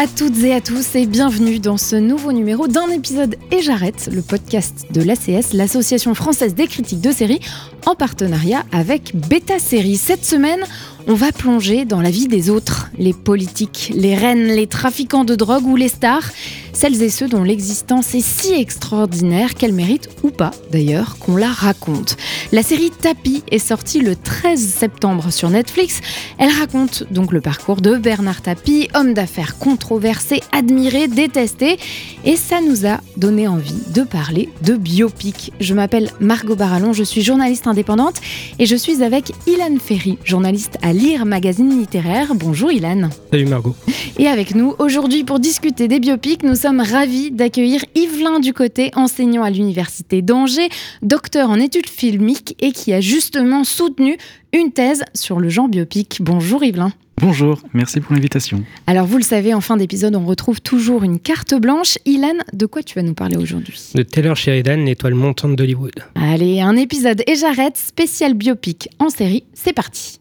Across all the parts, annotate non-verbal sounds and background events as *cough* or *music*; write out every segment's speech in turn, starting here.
À toutes et à tous et bienvenue dans ce nouveau numéro d'un épisode Et j'arrête, le podcast de l'ACS, l'Association française des critiques de séries, en partenariat avec Beta Série. Cette semaine, on va plonger dans la vie des autres, les politiques, les reines, les trafiquants de drogue ou les stars, celles et ceux dont l'existence est si extraordinaire qu'elle mérite, ou pas d'ailleurs, qu'on la raconte. La série Tapis est sortie le 13 septembre sur Netflix. Elle raconte donc le parcours de Bernard Tapie, homme d'affaires controversé, admiré, détesté, et ça nous a donné envie de parler de biopic. Je m'appelle Margot Barallon, je suis journaliste indépendante et je suis avec Ilan Ferry, journaliste à Lire Magazine Littéraire. Bonjour Ilan. Salut Margot. Et avec nous aujourd'hui pour discuter des biopics, nous sommes ravis d'accueillir Yvelin Ducoté, enseignant à l'université d'Angers, docteur en études filmiques et qui a justement soutenu une thèse sur le genre biopic. Bonjour Yvelin. Bonjour, merci pour l'invitation. Alors vous le savez, en fin d'épisode, on retrouve toujours une carte blanche. Ilan, de quoi tu vas nous parler aujourd'hui? De Taylor Sheridan, l'étoile montante d'Hollywood. Allez, un épisode et j'arrête, spécial biopic en série, c'est parti.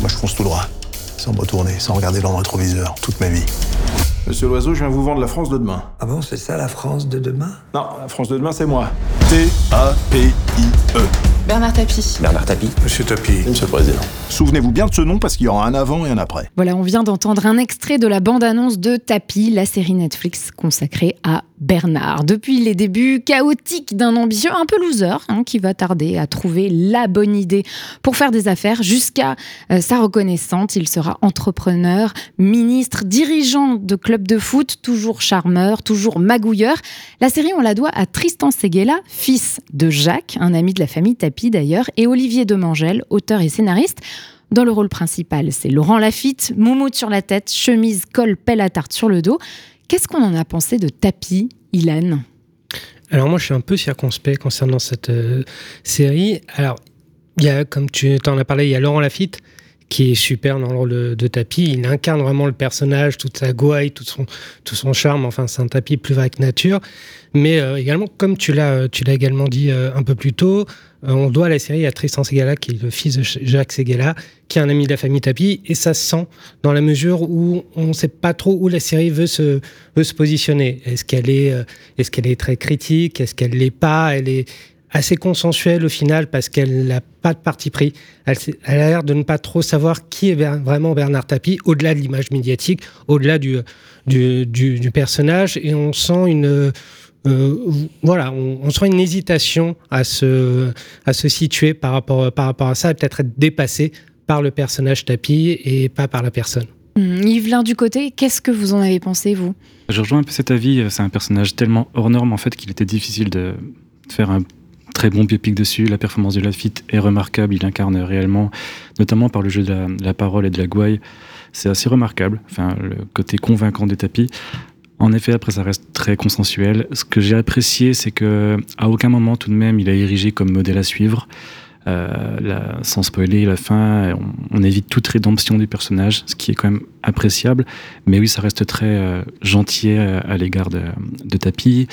Moi, je fonce tout droit, sans me retourner, sans regarder dans le rétroviseur, toute ma vie. Monsieur Loiseau, je viens vous vendre la France de demain. Ah bon, c'est ça la France de demain? Non, la France de demain, c'est moi. T-A-P-I-E. Bernard Tapie. Bernard Tapie. Monsieur Tapie. Monsieur le Président. Souvenez-vous bien de ce nom parce qu'il y aura un avant et un après. Voilà, on vient d'entendre un extrait de la bande-annonce de Tapis, la série Netflix consacrée à Bernard. Depuis les débuts chaotiques d'un ambitieux un peu loser, hein, qui va tarder à trouver la bonne idée pour faire des affaires, jusqu'à euh, sa reconnaissance, il sera entrepreneur, ministre, dirigeant de club de foot, toujours charmeur, toujours magouilleur. La série, on la doit à Tristan Seguela, fils de Jacques, un ami de la famille Tapie d'ailleurs, et Olivier Demangel, auteur et scénariste. Dans le rôle principal, c'est Laurent Lafitte, moumoute sur la tête, chemise, col, pelle à tarte sur le dos. Qu'est-ce qu'on en a pensé de Tapis, Ilan? Alors moi, je suis un peu circonspect concernant cette euh, série. Alors, il y a, comme tu en as parlé, il y a Laurent Lafitte qui est super dans le rôle de, de Tapis. Il incarne vraiment le personnage, toute sa gouaille, tout son, charme. Enfin, c'est un Tapis plus vrai que nature. Mais euh, également, comme tu l'as, l'as également dit euh, un peu plus tôt, euh, on doit la série à Tristan Segala, qui est le fils de Jacques Segala, qui est un ami de la famille Tapie. Et ça se sent dans la mesure où on ne sait pas trop où la série veut se, veut se positionner. Est-ce qu'elle est, euh, est-ce qu'elle est très critique? Est-ce qu'elle l'est pas? Elle est assez consensuelle au final parce qu'elle n'a pas de parti pris. Elle, a l'air de ne pas trop savoir qui est Ber- vraiment Bernard Tapie, au-delà de l'image médiatique, au-delà du, du, du- du personnage. Et on sent une... euh, voilà, on, on sent une hésitation à se, à se situer par rapport, par rapport à ça, et peut-être être dépassé par le personnage Tapie et pas par la personne. Hum, Yvelin Ducoté, qu'est-ce que vous en avez pensé, vous? Je rejoins un peu cet avis, c'est un personnage tellement hors norme en fait qu'il était difficile de faire un très bon biopic dessus. La performance de Lafitte est remarquable, il incarne réellement, notamment par le jeu de la, parole et de la gouaille, c'est assez remarquable, enfin le côté convaincant des tapis. En effet, après, ça reste très consensuel. Ce que j'ai apprécié, c'est que à aucun moment, tout de même, il a érigé comme modèle à suivre. Euh, la- sans spoiler la fin, on, évite toute rédemption du personnage, ce qui est quand même appréciable. Mais oui, ça reste très euh, gentil à, à l'égard de, de Tapi.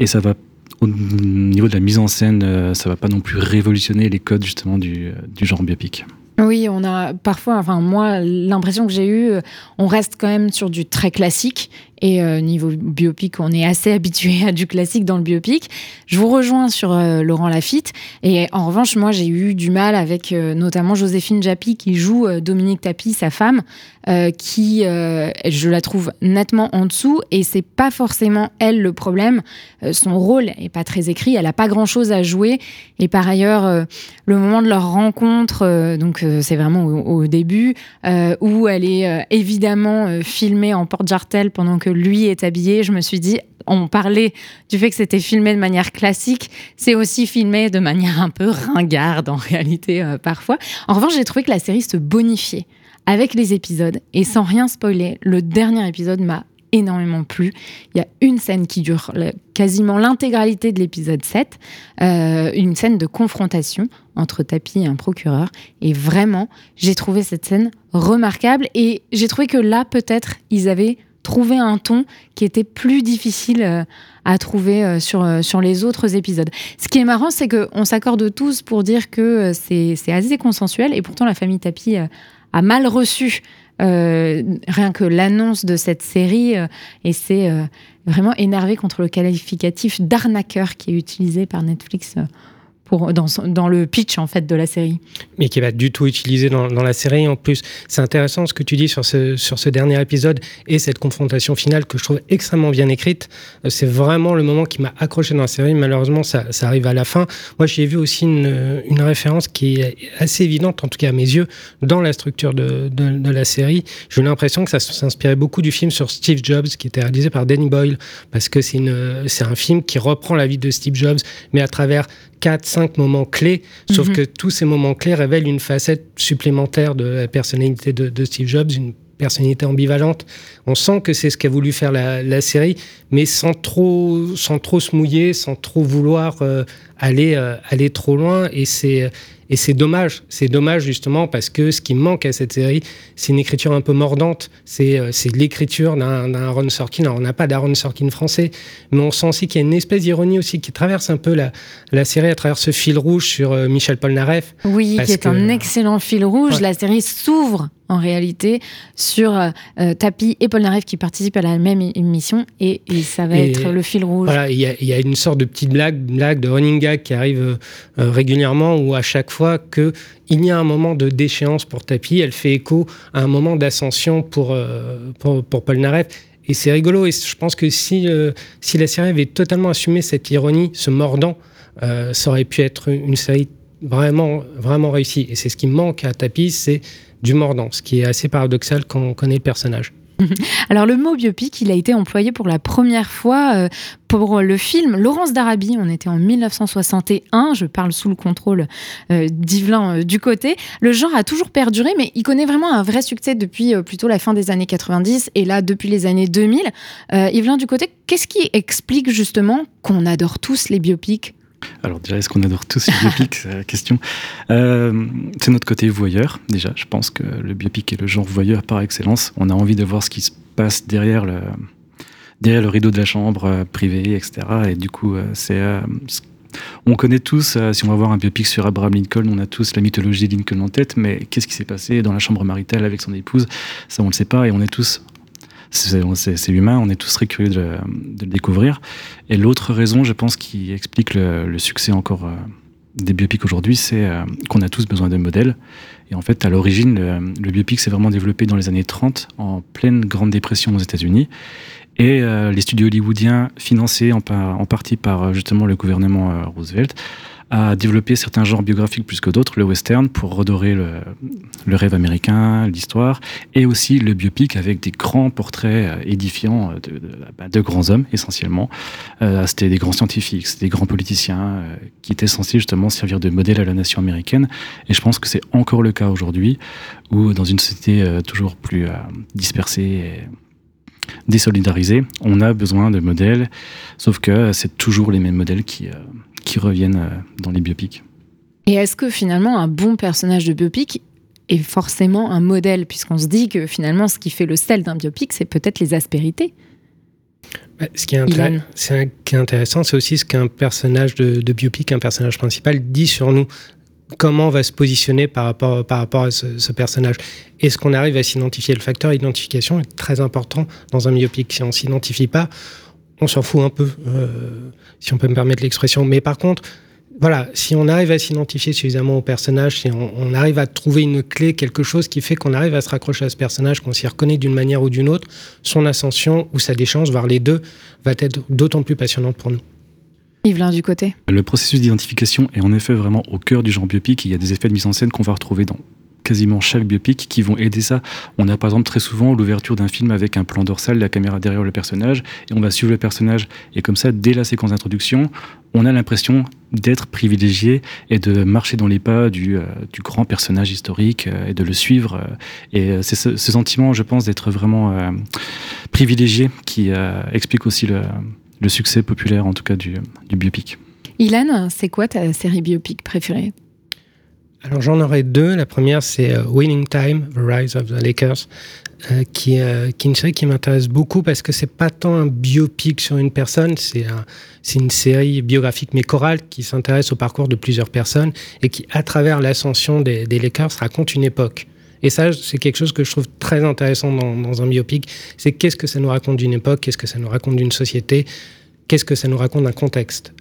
Et ça va, au niveau de la mise en scène, euh, ça va pas non plus révolutionner les codes justement du, euh, du genre biopic. Oui, on a parfois, enfin moi, l'impression que j'ai eue, euh, on reste quand même sur du très classique. Et euh, niveau biopic, on est assez *laughs* habitué à du classique dans le biopic. Je vous rejoins sur euh, Laurent Lafitte. Et en revanche, moi, j'ai eu du mal avec euh, notamment Joséphine Japy qui joue Dominique Tapie, sa femme, qui, je la trouve nettement en dessous. Et c'est pas forcément elle le problème. Son rôle est pas très écrit. Elle a pas grand chose à jouer. Et par ailleurs, le moment de leur rencontre, donc c'est vraiment au, au début, où elle est évidemment filmée en porte-jartel pendant que lui est habillé, je me suis dit, on parlait du fait que c'était filmé de manière classique, c'est aussi filmé de manière un peu ringarde en réalité euh, parfois. En revanche, j'ai trouvé que la série se bonifiait avec les épisodes. Et sans rien spoiler, le dernier épisode m'a énormément plu. Il y a une scène qui dure quasiment l'intégralité de l'épisode 7, euh, une scène de confrontation entre Tapi et un procureur. Et vraiment, j'ai trouvé cette scène remarquable et j'ai trouvé que là, peut-être, ils avaient trouvé un ton qui était plus difficile euh, à trouver euh, sur, sur les autres épisodes. Ce qui est marrant, c'est qu'on s'accorde tous pour dire que c'est assez consensuel et pourtant la famille Tapi a mal reçu euh, rien que l'annonce de cette série, euh, et c'est euh, vraiment énervé contre le qualificatif d'arnaqueur qui est utilisé par Netflix dans, le pitch en fait de la série. Mais qui va du tout utilisé dans, la série. En plus, c'est intéressant ce que tu dis sur ce, dernier épisode et cette confrontation finale que je trouve extrêmement bien écrite. Euh, c'est vraiment le moment qui m'a accroché dans la série. Malheureusement, ça, arrive à la fin. Moi, j'ai vu aussi une, référence qui est assez évidente, en tout cas à mes yeux, dans la structure de, de, la série. J'ai l'impression que ça s'inspirait beaucoup du film sur Steve Jobs, qui était réalisé par Danny Boyle, parce que c'est un film qui reprend la vie de Steve Jobs, mais à travers quatre, cinq moments clés, sauf mhm. que tous ces moments clés révèlent une facette supplémentaire de la personnalité de, Steve Jobs, une personnalité ambivalente. On sent que c'est ce qu'a voulu faire la, série, mais sans trop, sans trop se mouiller, sans trop vouloir euh, aller, euh, aller trop loin. Et c'est et c'est dommage, c'est dommage justement parce que ce qui manque à cette série, c'est une écriture un peu mordante. C'est euh, l'écriture d'un Aaron Sorkin. Alors on n'a pas d'Aaron Sorkin français, mais on sent aussi qu'il y a une espèce d'ironie aussi qui traverse un peu la, la série à travers ce fil rouge sur euh, Michel Polnareff. Oui, qui est un excellent fil rouge. La série s'ouvre en réalité sur euh, euh, Tapi et Polnareff qui participent à la même émission et, ça va être le fil rouge. Voilà, il y, a une sorte de petite blague, blague de running gag qui arrive régulièrement où à chaque fois que il y a un moment de déchéance pour Tapi, elle fait écho à un moment d'ascension pour, pour, pour Polnareff. Et c'est rigolo. Et je pense que si, si la série avait totalement assumé cette ironie, ce mordant, euh, ça aurait pu être une série vraiment, vraiment réussie. Et c'est ce qui manque à Tapis, c'est du mordant, ce qui est assez paradoxal quand on connaît le personnage. *laughs* Alors le mot biopic, il a été employé pour la première fois euh, pour le film Laurence d'Arabie. On était en 1961, je parle sous le contrôle euh, d'Yvelin du côté. Le genre a toujours perduré, mais il connaît vraiment un vrai succès depuis plutôt la fin des années 90 et là depuis les années 2000. Yvelin du côté, qu'est-ce qui explique justement qu'on adore tous les biopics? Alors déjà, est-ce qu'on adore tous les *laughs* biopics C'est la question. Euh, c'est notre côté voyeur, déjà. Je pense que le biopic est le genre voyeur par excellence. On a envie de voir ce qui se passe derrière le, derrière le rideau de la chambre euh, privée, etc. Et du coup, euh, c'est... on connaît tous, si on va voir un biopic sur Abraham Lincoln, on a tous la mythologie de Lincoln en tête, mais qu'est-ce qui s'est passé dans la chambre maritale avec son épouse? Ça, on ne le sait pas et on est tous c'est humain, on est tous très curieux de, le découvrir. Et l'autre raison, je pense, qui explique le, succès encore euh, des biopics aujourd'hui, c'est euh, qu'on a tous besoin de modèles. Et en fait, à l'origine, le, biopic s'est vraiment développé dans les années 30, en pleine Grande Dépression aux États-Unis. Et euh, les studios hollywoodiens, financés en, en, partie par justement le gouvernement Roosevelt, a développé certains genres biographiques plus que d'autres, le western pour redorer le, rêve américain, l'histoire, et aussi le biopic avec des grands portraits euh, édifiants de, bah, de, grands hommes essentiellement. Euh, c'était des grands scientifiques, c'était des grands politiciens euh, qui étaient censés justement servir de modèle à la nation américaine. Et je pense que c'est encore le cas aujourd'hui, où dans une société toujours plus dispersée et désolidarisée, on a besoin de modèles, sauf que c'est toujours les mêmes modèles qui qui reviennent euh, dans les biopics. Et est-ce que finalement un bon personnage de biopic est forcément un modèle, puisqu'on se dit que finalement ce qui fait le sel d'un biopic, c'est peut-être les aspérités bah, ce qui est, intéressant, c'est aussi ce qu'un personnage de, biopic, un personnage principal, dit sur nous. Comment on va se positionner par rapport, par rapport à ce, personnage? Est-ce qu'on arrive à s'identifier? Le facteur identification est très important dans un biopic. Si on ne s'identifie pas, on s'en fout un peu, euh, si on peut me permettre l'expression. Mais par contre, voilà, si on arrive à s'identifier suffisamment au personnage, si on, arrive à trouver une clé, quelque chose qui fait qu'on arrive à se raccrocher à ce personnage, qu'on s'y reconnaît d'une manière ou d'une autre, son ascension ou sa déchange, voire les deux, va être d'autant plus passionnante pour nous. Yvelin du côté. Le processus d'identification est en effet vraiment au cœur du genre biopic. Il y a des effets de mise en scène qu'on va retrouver dans quasiment chaque biopic qui vont aider ça. On a par exemple très souvent l'ouverture d'un film avec un plan dorsal, la caméra derrière le personnage, et on va suivre le personnage. Et comme ça, dès la séquence d'introduction, on a l'impression d'être privilégié et de marcher dans les pas du, euh, grand personnage historique euh, et de le suivre. euh, et c'est ce, sentiment, je pense, d'être vraiment privilégié qui explique aussi le, succès populaire, en tout cas, du, du biopic. Ilan, c'est quoi ta série biopic préférée? Alors j'en aurais deux. La première, c'est euh, Winning Time, The Rise of the Lakers, euh, qui, euh, qui est une série qui m'intéresse beaucoup parce que c'est pas tant un biopic sur une personne, c'est un, c'est une série biographique mais chorale qui s'intéresse au parcours de plusieurs personnes et qui, à travers l'ascension des, Lakers, raconte une époque. Et ça, c'est quelque chose que je trouve très intéressant dans, un biopic. C'est qu'est-ce que ça nous raconte d'une époque, qu'est-ce que ça nous raconte d'une société, qu'est-ce que ça nous raconte d'un contexte.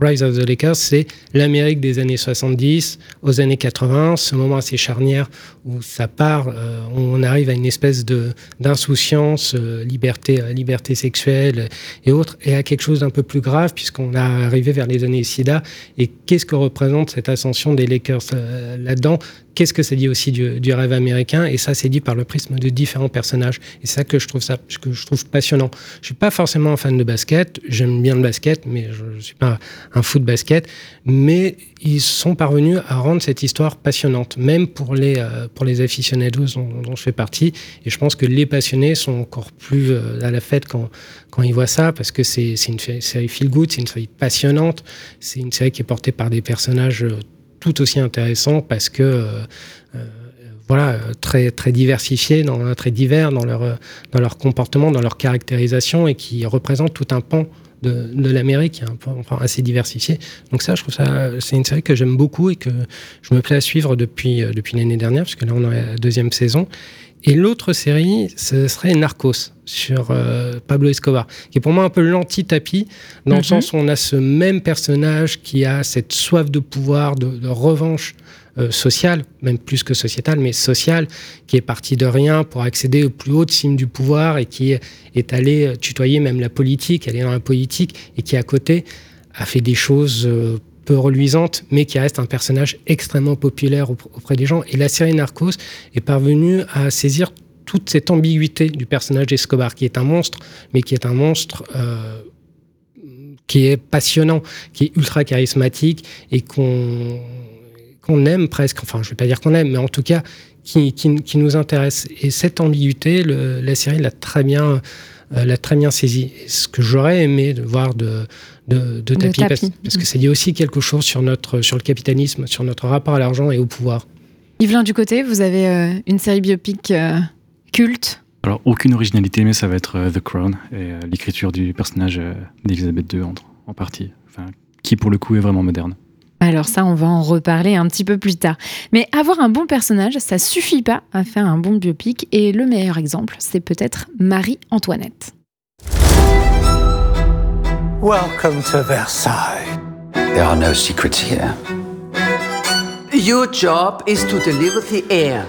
Rise of the Lakers, c'est l'Amérique des années 70 aux années 80, ce moment assez charnière où ça part, euh, on arrive à une espèce de d'insouciance, euh, liberté, euh, liberté sexuelle et autres, et à quelque chose d'un peu plus grave puisqu'on a arrivé vers les années SIDA. Et qu'est-ce que représente cette ascension des Lakers là-dedans? Qu'est-ce que c'est dit aussi du, rêve américain Et ça, c'est dit par le prisme de différents personnages. Et c'est ça que je trouve ça, que je trouve passionnant. Je suis pas forcément un fan de basket. J'aime bien le basket, mais je, je suis pas un fou de basket. Mais ils sont parvenus à rendre cette histoire passionnante, même pour les euh, pour les aficionados dont, je fais partie. Et je pense que les passionnés sont encore plus euh, à la fête quand quand ils voient ça, parce que c'est c'est une série feel good, c'est une série passionnante, c'est une série qui est portée par des personnages euh, tout aussi intéressant parce que euh, euh, voilà très très diversifiés dans très divers dans leur dans leur comportement dans leur caractérisation et qui représentent tout un pan de, l'Amérique peu enfin, assez diversifié. Donc ça je trouve ça c'est une série que j'aime beaucoup et que je me plais à suivre depuis euh, depuis l'année dernière parce que là on est la deuxième saison et l'autre série, ce serait Narcos sur euh, Pablo Escobar, qui est pour moi un peu l'anti-tapis, dans mm -hmm. le sens où on a ce même personnage qui a cette soif de pouvoir, de, de revanche euh, sociale, même plus que sociétale, mais sociale, qui est parti de rien pour accéder aux plus hautes cimes du pouvoir et qui est, allé tutoyer même la politique, aller dans la politique, et qui à côté a fait des choses... Euh, peu reluisante, mais qui reste un personnage extrêmement populaire auprès des gens. Et la série Narcos est parvenue à saisir toute cette ambiguïté du personnage d'Escobar, qui est un monstre, mais qui est un monstre euh, qui est passionnant, qui est ultra charismatique et qu'on aime presque, enfin je ne vais pas dire qu'on aime, mais en tout cas qui, nous intéresse. Et cette ambiguïté, le, la série l'a très bien euh, l'a très bien saisi. Ce que j'aurais aimé de voir de, de, de, tapis, tapis. Parce, parce, que ça dit aussi quelque chose sur, notre, sur le capitalisme, sur notre rapport à l'argent et au pouvoir. Yvelin du côté, vous avez euh, une série biopic euh, culte Alors, aucune originalité, mais ça va être euh, The Crown et l'écriture du personnage d'Elisabeth II en, en partie, enfin, qui pour le coup est vraiment moderne. Alors ça, on va en reparler un petit peu plus tard. Mais avoir un bon personnage, ça suffit pas à faire un bon biopic. Et le meilleur exemple, c'est peut-être Marie-Antoinette. Welcome to Versailles. There are no secrets here. Your job is to deliver the heir.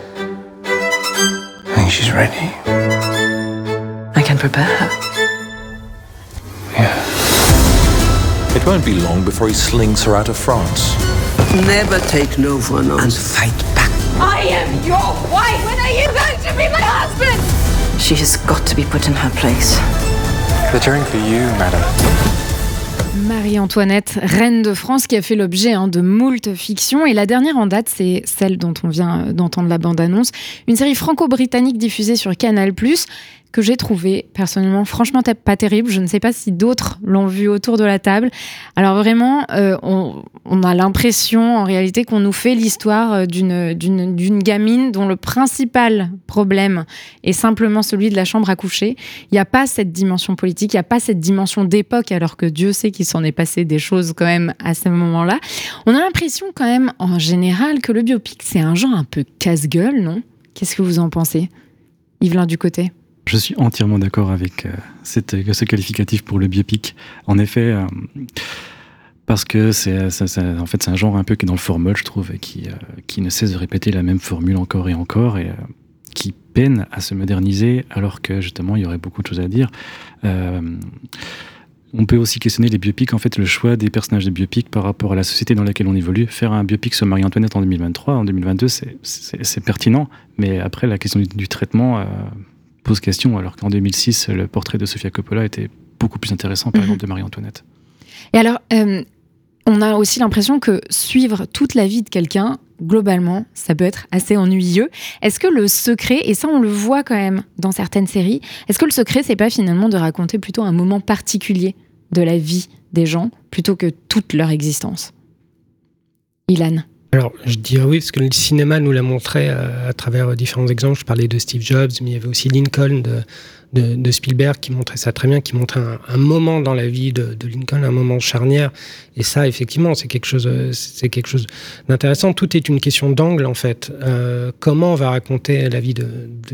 I think she's ready. I can prepare her. Yeah. It won't be long before he slings her out of France. Never take no for an answer. And fight back. I am your wife! When are you going to be my husband? She has got to be put in her place. They're cheering for you, madam. Marie-Antoinette, reine de France, qui a fait l'objet hein, de moult fictions. Et la dernière en date, c'est celle dont on vient d'entendre la bande-annonce. Une série franco-britannique diffusée sur Canal+, que j'ai trouvé personnellement franchement pas terrible. Je ne sais pas si d'autres l'ont vu autour de la table. Alors vraiment, euh, on, a l'impression en réalité qu'on nous fait l'histoire d'une, d'une gamine dont le principal problème est simplement celui de la chambre à coucher. Il n'y a pas cette dimension politique, il n'y a pas cette dimension d'époque, alors que Dieu sait qu'il s'en est passé des choses quand même à ce moment-là. On a l'impression quand même en général que le biopic, c'est un genre un peu casse-gueule, non? Qu'est-ce que vous en pensez? Yvelin du côté? Je suis entièrement d'accord avec euh, cette, ce qualificatif pour le biopic. En effet, euh, parce que c'est, en fait, un genre un peu qui est dans le formol, je trouve, et qui, euh, ne cesse de répéter la même formule encore et encore, et qui peine à se moderniser, alors que justement, il y aurait beaucoup de choses à dire. On peut aussi questionner les biopics, en fait, le choix des personnages de biopics par rapport à la société dans laquelle on évolue. Faire un biopic sur Marie-Antoinette en 2023, en 2022, c'est pertinent, mais après, la question du, traitement euh, pose question, alors qu'en 2006, le portrait de Sofia Coppola était beaucoup plus intéressant, par mhm. exemple, de Marie-Antoinette. Et alors, euh, on a aussi l'impression que suivre toute la vie de quelqu'un, globalement, ça peut être assez ennuyeux. Est-ce que le secret, et ça on le voit quand même dans certaines séries, est-ce que le secret, c'est pas finalement de raconter plutôt un moment particulier de la vie des gens plutôt que toute leur existence? Ilan alors, je dirais oui, parce que le cinéma nous l'a montré euh, à, travers différents exemples. Je parlais de Steve Jobs, mais il y avait aussi Lincoln de, Spielberg qui montrait ça très bien, qui montrait un, moment dans la vie de, Lincoln, un moment charnière. Et ça, effectivement, c'est quelque chose, c'est quelque chose d'intéressant. Tout est une question d'angle, en fait. Euh, comment on va raconter la vie de,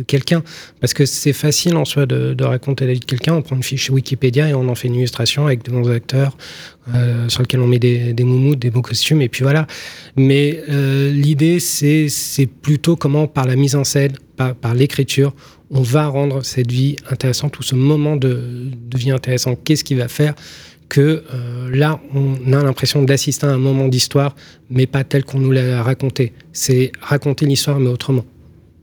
quelqu'un? Parce que c'est facile en soi de, raconter la vie de quelqu'un. On prend une fiche Wikipédia et on en fait une illustration avec de bons acteurs euh, sur lequel on met des, des moumoutes, des beaux costumes, et puis voilà. Mais euh, l'idée, c'est plutôt comment, par la mise en scène, par l'écriture, on va rendre cette vie intéressante ou ce moment de, vie intéressant. Qu'est-ce qui va faire que euh, là, on a l'impression d'assister à un moment d'histoire, mais pas tel qu'on nous l'a raconté. C'est raconter l'histoire, mais autrement.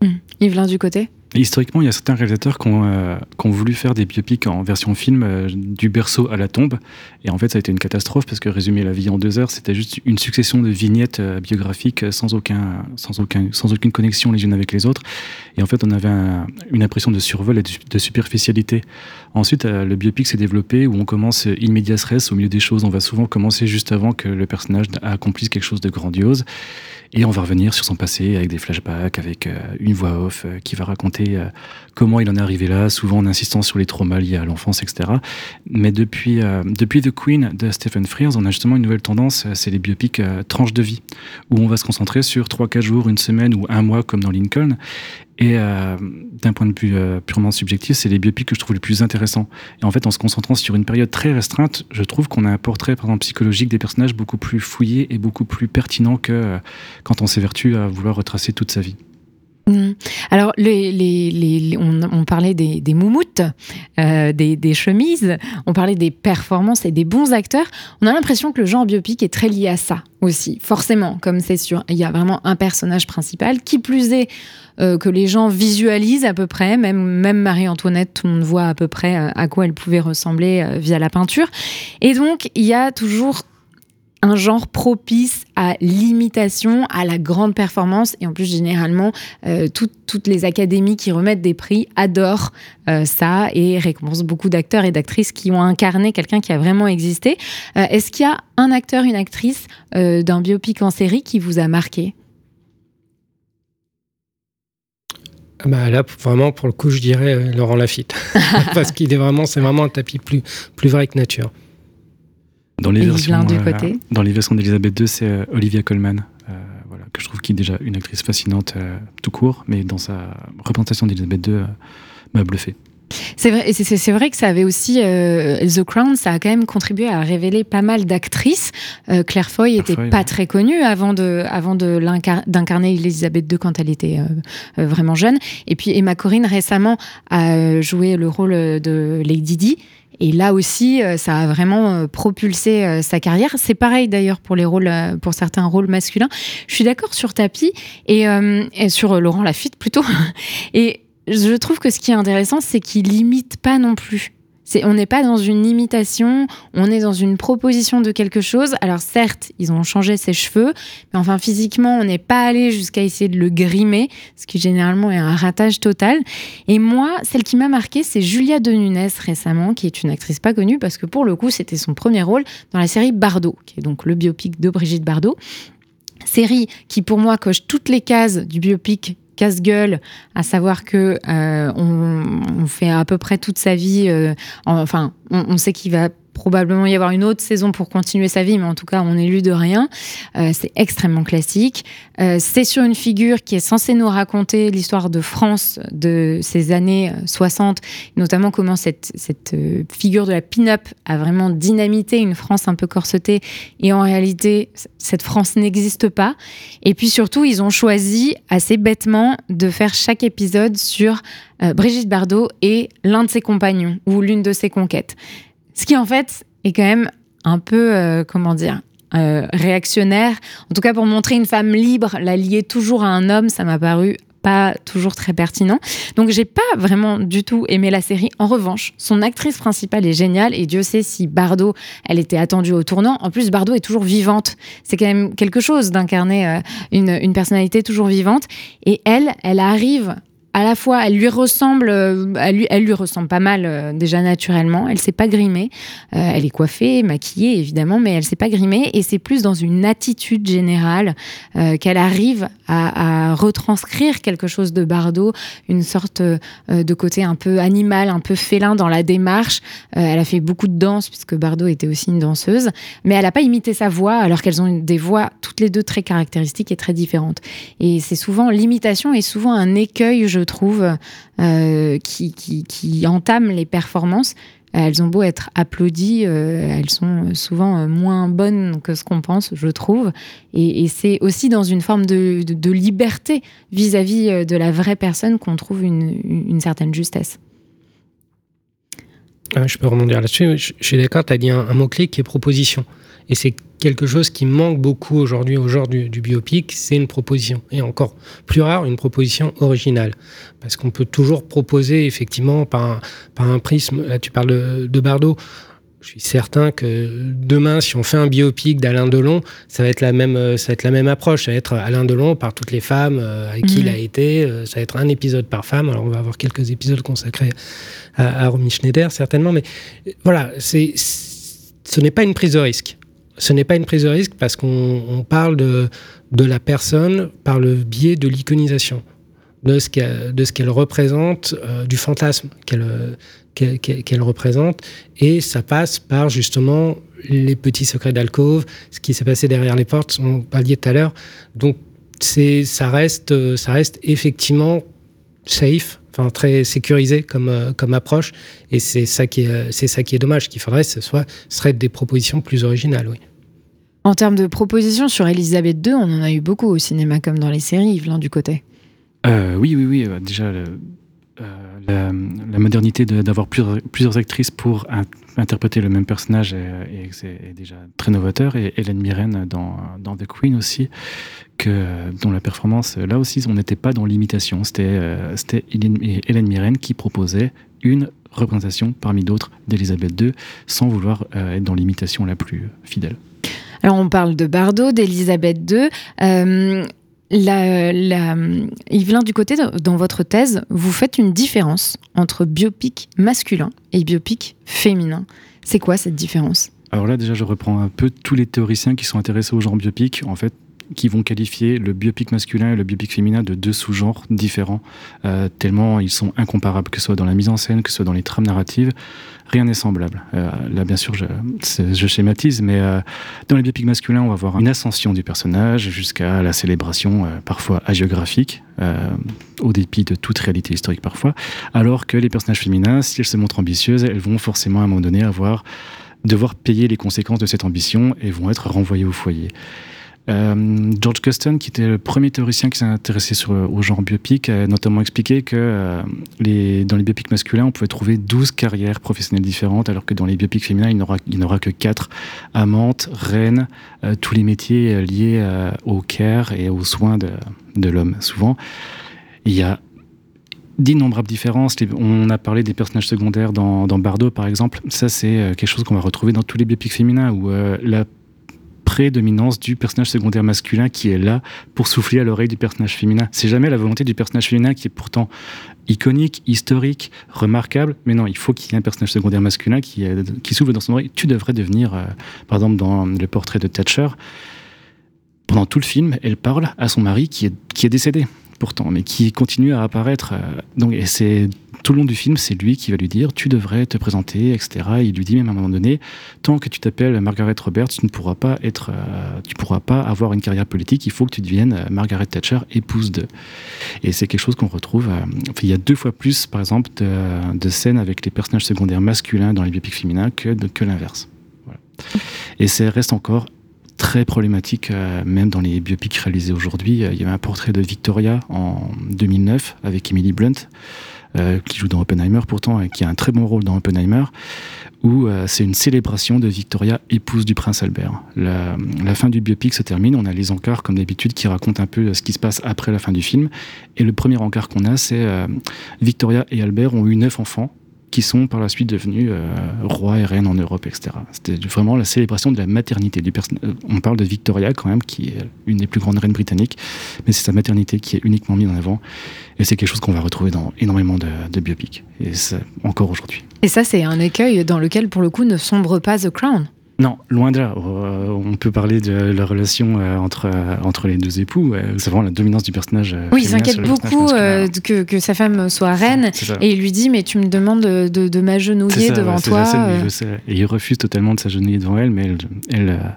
Mmh. Yves, du côté? Historiquement, il y a certains réalisateurs qui ont, euh, voulu faire des biopics en version film euh, du berceau à la tombe. Et en fait, ça a été une catastrophe parce que résumer la vie en deux heures, c'était juste une succession de vignettes euh, biographiques sans, aucun, sans, aucun, sans aucune connexion les unes avec les autres. Et en fait, on avait une impression de survol et de, superficialité. Ensuite, le biopic s'est développé où on commence in medias au milieu des choses. On va souvent commencer juste avant que le personnage accomplisse quelque chose de grandiose. Et on va revenir sur son passé avec des flashbacks, avec euh, une voix off euh, qui va raconter euh, comment il en est arrivé là, souvent en insistant sur les traumas liés à l'enfance, etc. Mais depuis, depuis The Queen de Stephen Frears, on a justement une nouvelle tendance, c'est les biopics tranches de vie, où on va se concentrer sur 3-4 jours, une semaine ou un mois comme dans Lincoln. Et euh, d'un point de vue euh, purement subjectif, c'est les biopics que je trouve les plus intéressants. Et en fait, en se concentrant sur une période très restreinte, je trouve qu'on a un portrait, par exemple, psychologique des personnages beaucoup plus fouillé et beaucoup plus pertinent que euh, quand on s'évertue à vouloir retracer toute sa vie. Mmh. Alors, on, parlait des, moumoutes, des, chemises, on parlait des performances et des bons acteurs. On a l'impression que le genre biopic est très lié à ça aussi, forcément, comme c'est sûr. Il y a vraiment un personnage principal. Qui plus est, euh, que les gens visualisent à peu près, même, Marie-Antoinette, tout le monde voit à peu près euh, à quoi elle pouvait ressembler euh, via la peinture. Et donc, il y a toujours un genre propice à l'imitation, à la grande performance. Et en plus, généralement, toutes les académies qui remettent des prix adorent ça et récompensent beaucoup d'acteurs et d'actrices qui ont incarné quelqu'un qui a vraiment existé. Est-ce qu'il y a un acteur, une actrice d'un biopic en série qui vous a marqué? Ah bah là, vraiment, pour le coup, je dirais euh, Laurent Lafitte. *laughs* Parce qu'il est vraiment, c'est vraiment un tapis plus, plus vrai que nature. Dans les, versions, du euh, côté. dans les versions d'Elisabeth II, c'est euh, Olivia Colman, voilà, que je trouve qui est déjà une actrice fascinante tout court, mais dans sa représentation d'Elisabeth II, m'a bluffé. C'est vrai, c'est vrai que ça avait aussi euh, The Crown, ça a quand même contribué à révéler pas mal d'actrices. Euh, Claire Foy était pas très connue avant de, avant de d'incarner Elisabeth II quand elle était euh, vraiment jeune. Et puis Emma Corrin récemment a joué le rôle de Lady Di. Et là aussi, ça a vraiment propulsé sa carrière. C'est pareil d'ailleurs pour les rôles, pour certains rôles masculins. Je suis d'accord sur Tapi et, et, sur Laurent Lafitte plutôt. *laughs* Et je trouve que ce qui est intéressant, c'est qu'il limite pas non plus. On n'est pas dans une imitation, on est dans une proposition de quelque chose. Alors certes, ils ont changé ses cheveux, mais enfin physiquement, on n'est pas allé jusqu'à essayer de le grimer, ce qui généralement est un ratage total. Et moi, celle qui m'a marqué, c'est Julia de Nunes récemment, qui est une actrice pas connue parce que pour le coup, c'était son premier rôle dans la série Bardot, qui est donc le biopic de Brigitte Bardot série qui pour moi coche toutes les cases du biopic casse-gueule, à savoir que euh, on, fait à peu près toute sa vie, euh, enfin, on, sait qu'il va probablement y avoir une autre saison pour continuer sa vie, mais en tout cas, on n'est lu de rien. Euh, c'est extrêmement classique. Euh, c'est sur une figure qui est censée nous raconter l'histoire de France de ces années 60, euh, notamment comment cette, cette figure de la pin-up a vraiment dynamité une France un peu corsetée, et en réalité, cette France n'existe pas. Et puis surtout, ils ont choisi assez bêtement de faire chaque épisode sur Brigitte Bardot et l'un de ses compagnons ou l'une de ses conquêtes Ce qui en fait est quand même un peu, euh, comment dire, euh, réactionnaire. En tout cas, pour montrer une femme libre, la lier toujours à un homme, ça m'a paru pas toujours très pertinent. Donc j'ai pas vraiment du tout aimé la série. En revanche, son actrice principale est géniale et Dieu sait si Bardot, elle était attendue au tournant. En plus, Bardot est toujours vivante. C'est quand même quelque chose d'incarner euh, une, une personnalité toujours vivante. Et elle, elle arrive à la fois, elle lui ressemble, euh, elle lui, ressemble pas mal euh, déjà naturellement. Elle s'est pas grimée, Euh, elle est coiffée, maquillée évidemment, mais elle s'est pas grimée. Et c'est plus dans une attitude générale qu'elle arrive à, retranscrire quelque chose de Bardot, une sorte de côté un peu animal, un peu félin dans la démarche. Elle a fait beaucoup de danse puisque Bardot était aussi une danseuse, mais elle n'a pas imité sa voix alors qu'elles ont des voix toutes les deux très caractéristiques et très différentes. Et c'est souvent l'imitation est souvent un écueil, je trouve, euh, qui, qui, qui entame les performances. Elles ont beau être applaudies, euh, elles sont souvent euh, moins bonnes que ce qu'on pense, je trouve. Et, c'est aussi dans une forme de, liberté vis-à-vis de la vraie personne qu'on trouve une, certaine justesse. Je peux rebondir là-dessus. Je, je suis d'accord, tu as dit un, un mot-clé qui est proposition. Et c'est quelque chose qui manque beaucoup aujourd'hui au genre du, du biopic, c'est une proposition. Et encore plus rare, une proposition originale. Parce qu'on peut toujours proposer, effectivement, par un, par un prisme, là tu parles de, de Bardot, je suis certain que demain, si on fait un biopic d'Alain Delon, ça va être la même, euh, ça va être la même approche. Ça va être Alain Delon par toutes les femmes euh, avec qui il a été. euh, Ça va être un épisode par femme. Alors, on va avoir quelques épisodes consacrés à, à Romy Schneider, certainement. Mais euh, voilà, c'est, ce n'est pas une prise de risque. Ce n'est pas une prise de risque parce qu'on on parle de, la personne par le biais de l'iconisation, de ce qu'elle, représente, euh, du fantasme qu'elle, représente. Et ça passe par justement les petits secrets d'alcôve, ce qui s'est passé derrière les portes, on parlait tout à l'heure. Donc, c'est, ça, reste, euh, ça reste effectivement safe, enfin très sécurisé comme, euh, approche. Et c'est ça qui est, dommage. Ce qu'il faudrait, ce ce serait des propositions plus originales, oui. En termes de propositions sur Elisabeth II, on en a eu beaucoup au cinéma comme dans les séries, Yvelin du côté. Euh, oui, oui, oui. euh, Déjà, euh, la, modernité de- d'avoir plusieurs, actrices pour in- interpréter le même personnage est, déjà très novateur. Et Hélène Mirren dans, The Queen aussi, que, dont la performance, là aussi, on n'était pas dans l'imitation. C'était euh, Hélène, Mirren qui proposait une représentation parmi d'autres d'Elisabeth II sans vouloir être dans l'imitation la plus fidèle. Alors on parle de Bardot, d'Elisabeth II. Euh, Yvelin du côté, dans votre thèse, vous faites une différence entre biopic masculin et biopic féminin. C'est quoi cette différence? Alors là, déjà, je reprends un peu tous les théoriciens qui sont intéressés au genre biopic, en fait, qui vont qualifier le biopic masculin et le biopic féminin de deux sous-genres différents, euh, tellement ils sont incomparables, que ce soit dans la mise en scène, que ce soit dans les trames narratives. Rien n'est semblable. Euh, là, bien sûr, je, schématise, mais euh, dans les biopics masculins, on va voir une ascension du personnage jusqu'à la célébration, parfois hagiographique, au dépit de toute réalité historique parfois, alors que les personnages féminins, si elles se montrent ambitieuses, elles vont forcément à un moment donné avoir devoir payer les conséquences de cette ambition et vont être renvoyées au foyer. Euh, George Custon, qui était le premier théoricien qui s'est intéressé sur, au genre biopic, a notamment expliqué que euh, dans les biopics masculins, on pouvait trouver 12 carrières professionnelles différentes, alors que dans les biopics féminins, il n'y aura, que 4 amantes, reines, euh, tous les métiers euh, liés euh, au care et aux soins de, l'homme. Souvent, il y a d'innombrables différences. On a parlé des personnages secondaires dans, dans Bardot, par exemple. Ça, c'est euh, quelque chose qu'on va retrouver dans tous les biopics féminins, où euh, la prédominance du personnage secondaire masculin qui est là pour souffler à l'oreille du personnage féminin. C'est jamais la volonté du personnage féminin qui est pourtant iconique, historique, remarquable, mais non, il faut qu'il y ait un personnage secondaire masculin qui, euh, souffle dans son oreille. Tu devrais devenir, euh, par exemple, dans le portrait de Thatcher, pendant tout le film, elle parle à son mari qui est, décédé pourtant, mais qui continue à apparaître. euh, donc, c'est tout le long du film, c'est lui qui va lui dire tu devrais te présenter, etc. Il lui dit même à un moment donné, tant que tu t'appelles Margaret Roberts, tu ne pourras pas être, euh, tu pourras pas avoir une carrière politique. Il faut que tu deviennes euh, Margaret Thatcher, épouse de. Et c'est quelque chose qu'on retrouve. euh, il y a deux fois plus, par exemple, de, scènes avec les personnages secondaires masculins dans les biopics féminins que, l'inverse. Et ça reste encore très problématique, euh, même dans les biopics réalisés aujourd'hui. Euh, il y avait un portrait de Victoria en 2009 avec Emily Blunt, euh, qui joue dans Oppenheimer pourtant, et qui a un très bon rôle dans Oppenheimer, où c'est une célébration de Victoria, épouse du prince Albert. La, la, fin du biopic se termine, on a les encarts comme d'habitude qui racontent un peu ce qui se passe après la fin du film. Et le premier encart qu'on a, c'est Victoria et Albert ont eu neuf enfants qui sont par la suite devenus euh, rois et reines en Europe, etc. C'était vraiment la célébration de la maternité. Du euh, On parle de Victoria quand même, qui est une des plus grandes reines britanniques, mais c'est sa maternité qui est uniquement mise en avant. Et c'est quelque chose qu'on va retrouver dans énormément de, de biopics, et encore aujourd'hui. Et ça, c'est un écueil dans lequel, pour le coup, ne sombre pas The Crown. Non, loin de là. Euh, on peut parler de la relation euh, entre, euh, entre les deux époux. c'est vraiment la dominance du personnage. oui, il s'inquiète beaucoup que, que, sa femme soit reine. Et il lui dit Mais tu me demandes de, de, m'agenouiller devant toi. et il refuse totalement de s'agenouiller devant elle, mais elle, elle,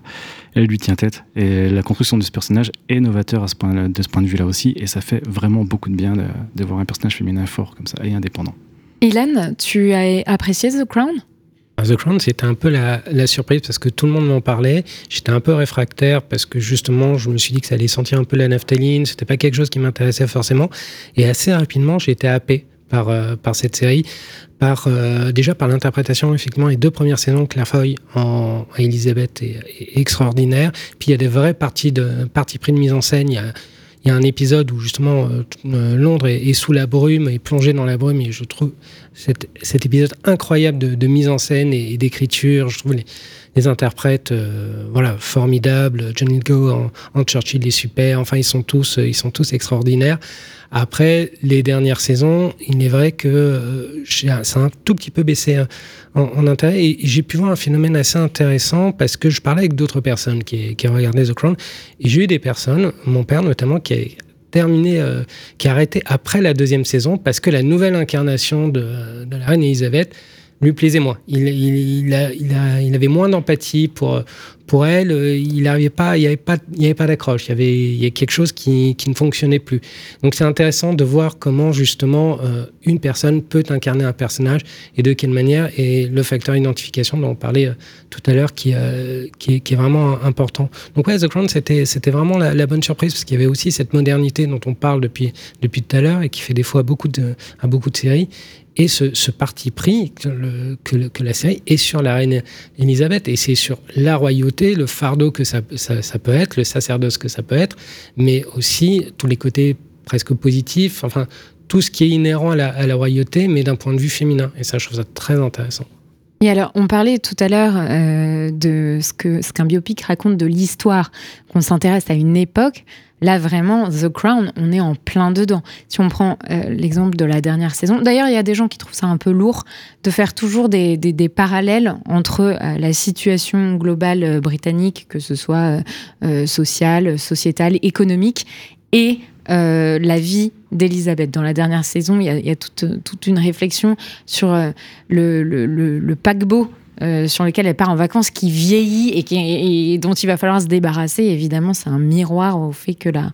elle, lui tient tête. Et la construction de ce personnage est novateur à ce point, de ce point de vue-là aussi. Et ça fait vraiment beaucoup de bien de, de voir un personnage féminin fort comme ça et indépendant. Hélène, tu as apprécié The Crown? The Crown, c'était un peu la, surprise parce que tout le monde m'en parlait. J'étais un peu réfractaire parce que justement, je me suis dit que ça allait sentir un peu la naphtaline. C'était pas quelque chose qui m'intéressait forcément. Et assez rapidement, j'ai été happé par, euh, par cette série, par, euh, déjà par l'interprétation, effectivement, les deux premières saisons, Claire Foy en Elisabeth est, extraordinaire. Puis il y a des vraies parties, de, parties pris de mise en scène. Il y a un épisode où justement euh, Londres est, sous la brume, est plongé dans la brume, et je trouve cet, épisode incroyable de, mise en scène et, d'écriture. Les interprètes, euh, voilà, formidables. John Lithgow en, en, Churchill est super. Enfin, ils sont tous, ils sont tous extraordinaires. Après, les dernières saisons, il est vrai que euh, c'est un tout petit peu baissé hein, en, intérêt. Et j'ai pu voir un phénomène assez intéressant parce que je parlais avec d'autres personnes qui, qui regardaient The Crown. Et j'ai eu des personnes, mon père notamment, qui a terminé, euh, qui a arrêté après la deuxième saison parce que la nouvelle incarnation de, de la reine Elisabeth lui plaisait moins. Il, il, il, il, avait moins d'empathie pour, pour elle. Il n'y pas, il avait pas, il pas d'accroche. Il y avait, il y quelque chose qui, qui ne fonctionnait plus. Donc c'est intéressant de voir comment justement euh, une personne peut incarner un personnage et de quelle manière. Et le facteur identification dont on parlait euh, tout à l'heure qui, euh, qui, est vraiment important. Donc ouais, The Crown, c'était, c'était vraiment la, bonne surprise parce qu'il y avait aussi cette modernité dont on parle depuis, depuis tout à l'heure et qui fait des fois beaucoup de, à beaucoup de séries et ce, parti pris que, la série est sur la reine Elisabeth et c'est sur la royauté, le fardeau que ça, peut être, le sacerdoce que ça peut être, mais aussi tous les côtés presque positifs, enfin tout ce qui est inhérent à la, royauté, mais d'un point de vue féminin. Et ça, je trouve ça très intéressant. Et alors, on parlait tout à l'heure euh, de ce qu'un ce qu'un biopic raconte de l'histoire, qu'on s'intéresse à une époque. Là, vraiment, The Crown, on est en plein dedans. Si on prend euh, l'exemple de la dernière saison, d'ailleurs, il y a des gens qui trouvent ça un peu lourd de faire toujours des, parallèles entre euh, la situation globale euh, britannique, que ce soit sociale, sociétale, économique, et la vie d'Elisabeth. Dans la dernière saison, il y a, toute, une réflexion sur le paquebot euh, sur lequel elle part en vacances qui vieillit et, dont il va falloir se débarrasser. Évidemment, c'est un miroir au fait que la,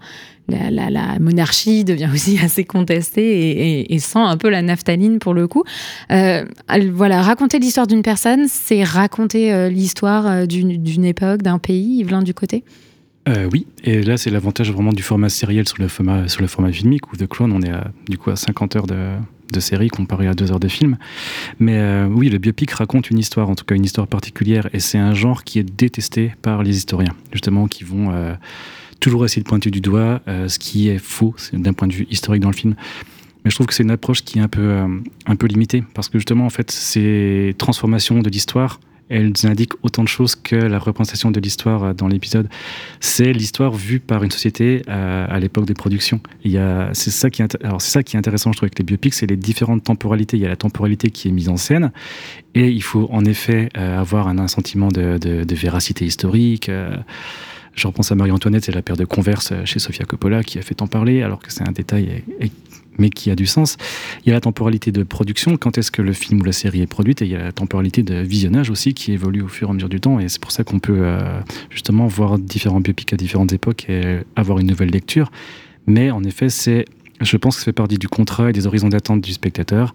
la, monarchie devient aussi *laughs* assez contestée et, sent un peu la naphtaline pour le coup. Euh, voilà, raconter l'histoire d'une personne, c'est raconter euh, l'histoire d'une époque, d'un pays, Yvelin du côté? Oui, et là c'est l'avantage vraiment du format sériel sur le format, sur le format filmique, où The Clone, on est à, du coup à 50 heures de, de série comparé à 2 heures de film. Mais euh, oui, le biopic raconte une histoire, en tout cas une histoire particulière, et c'est un genre qui est détesté par les historiens, justement, qui vont euh, toujours essayer de pointer du doigt euh, ce qui est faux d'un point de vue historique dans le film. Mais je trouve que c'est une approche qui est un peu, un peu limitée, parce que justement, en fait, ces transformations de l'histoire, elles indiquent autant de choses que la représentation de l'histoire dans l'épisode. C'est l'histoire vue par une société euh, à l'époque des productions. Il y a, c'est ça qui est, alors c'est ça qui est intéressant, je trouve, avec les biopics, c'est les différentes temporalités. Il y a la temporalité qui est mise en scène, et il faut en effet euh, avoir un, sentiment de, véracité historique. Euh, je repense à Marie-Antoinette, c'est la paire de Converse chez Sofia Coppola qui a fait en parler, alors que c'est un détail mais qui a du sens. Il y a la temporalité de production, quand est-ce que le film ou la série est produite, et il y a la temporalité de visionnage aussi qui évolue au fur et à mesure du temps, et c'est pour ça qu'on peut euh, justement voir différents biopics à différentes époques et avoir une nouvelle lecture. Mais en effet, c'est, je pense que ça fait partie du contrat et des horizons d'attente du spectateur.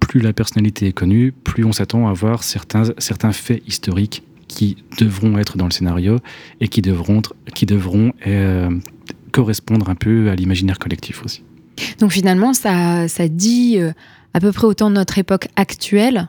Plus la personnalité est connue, plus on s'attend à voir certains, faits historiques qui devront être dans le scénario et qui devront, qui devront euh, correspondre un peu à l'imaginaire collectif aussi. Donc finalement, ça, dit euh, à peu près autant de notre époque actuelle